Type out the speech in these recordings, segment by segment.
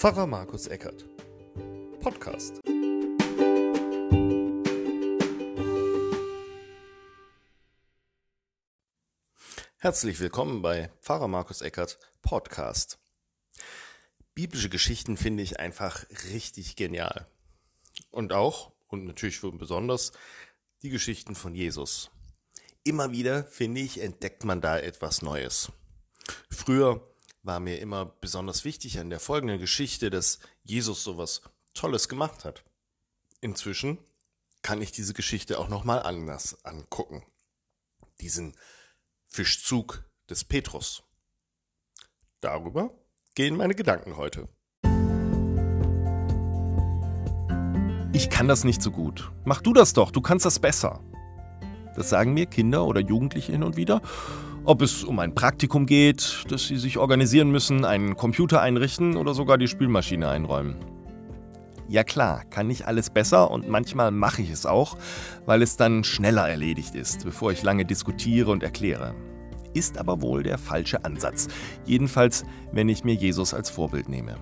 Pfarrer Markus Eckert. Podcast. Herzlich willkommen bei Pfarrer Markus Eckert Podcast. Biblische Geschichten finde ich einfach richtig genial. Und auch, und natürlich besonders, die Geschichten von Jesus. Immer wieder, finde ich, entdeckt man da etwas Neues. Früher war mir immer besonders wichtig an der folgenden Geschichte, dass Jesus sowas Tolles gemacht hat. Inzwischen kann ich diese Geschichte auch nochmal anders angucken. Diesen Fischzug des Petrus. Darüber gehen meine Gedanken heute. Ich kann das nicht so gut. Mach du das doch, du kannst das besser. Das sagen mir Kinder oder Jugendliche hin und wieder ob es um ein Praktikum geht, das sie sich organisieren müssen, einen Computer einrichten oder sogar die Spülmaschine einräumen. Ja klar, kann ich alles besser und manchmal mache ich es auch, weil es dann schneller erledigt ist, bevor ich lange diskutiere und erkläre. Ist aber wohl der falsche Ansatz, jedenfalls wenn ich mir Jesus als Vorbild nehme.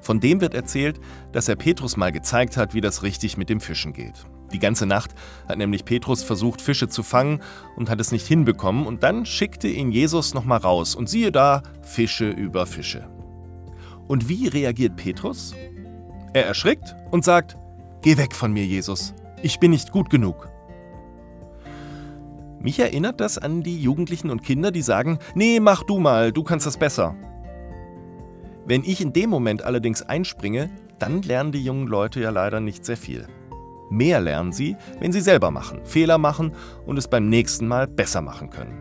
Von dem wird erzählt, dass er Petrus mal gezeigt hat, wie das richtig mit dem Fischen geht. Die ganze Nacht hat nämlich Petrus versucht, Fische zu fangen und hat es nicht hinbekommen, und dann schickte ihn Jesus nochmal raus, und siehe da, Fische über Fische. Und wie reagiert Petrus? Er erschrickt und sagt, Geh weg von mir, Jesus, ich bin nicht gut genug. Mich erinnert das an die Jugendlichen und Kinder, die sagen, Nee, mach du mal, du kannst das besser. Wenn ich in dem Moment allerdings einspringe, dann lernen die jungen Leute ja leider nicht sehr viel. Mehr lernen sie, wenn sie selber machen, Fehler machen und es beim nächsten Mal besser machen können.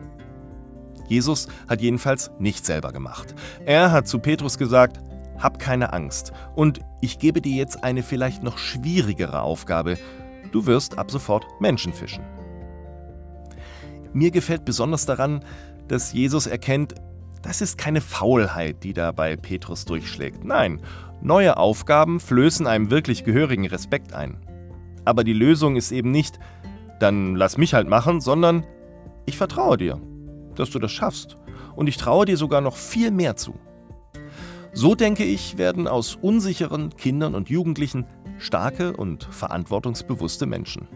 Jesus hat jedenfalls nicht selber gemacht. Er hat zu Petrus gesagt, hab keine Angst und ich gebe dir jetzt eine vielleicht noch schwierigere Aufgabe. Du wirst ab sofort Menschen fischen. Mir gefällt besonders daran, dass Jesus erkennt, das ist keine Faulheit, die da bei Petrus durchschlägt. Nein, neue Aufgaben flößen einem wirklich gehörigen Respekt ein. Aber die Lösung ist eben nicht, dann lass mich halt machen, sondern ich vertraue dir, dass du das schaffst. Und ich traue dir sogar noch viel mehr zu. So denke ich, werden aus unsicheren Kindern und Jugendlichen starke und verantwortungsbewusste Menschen.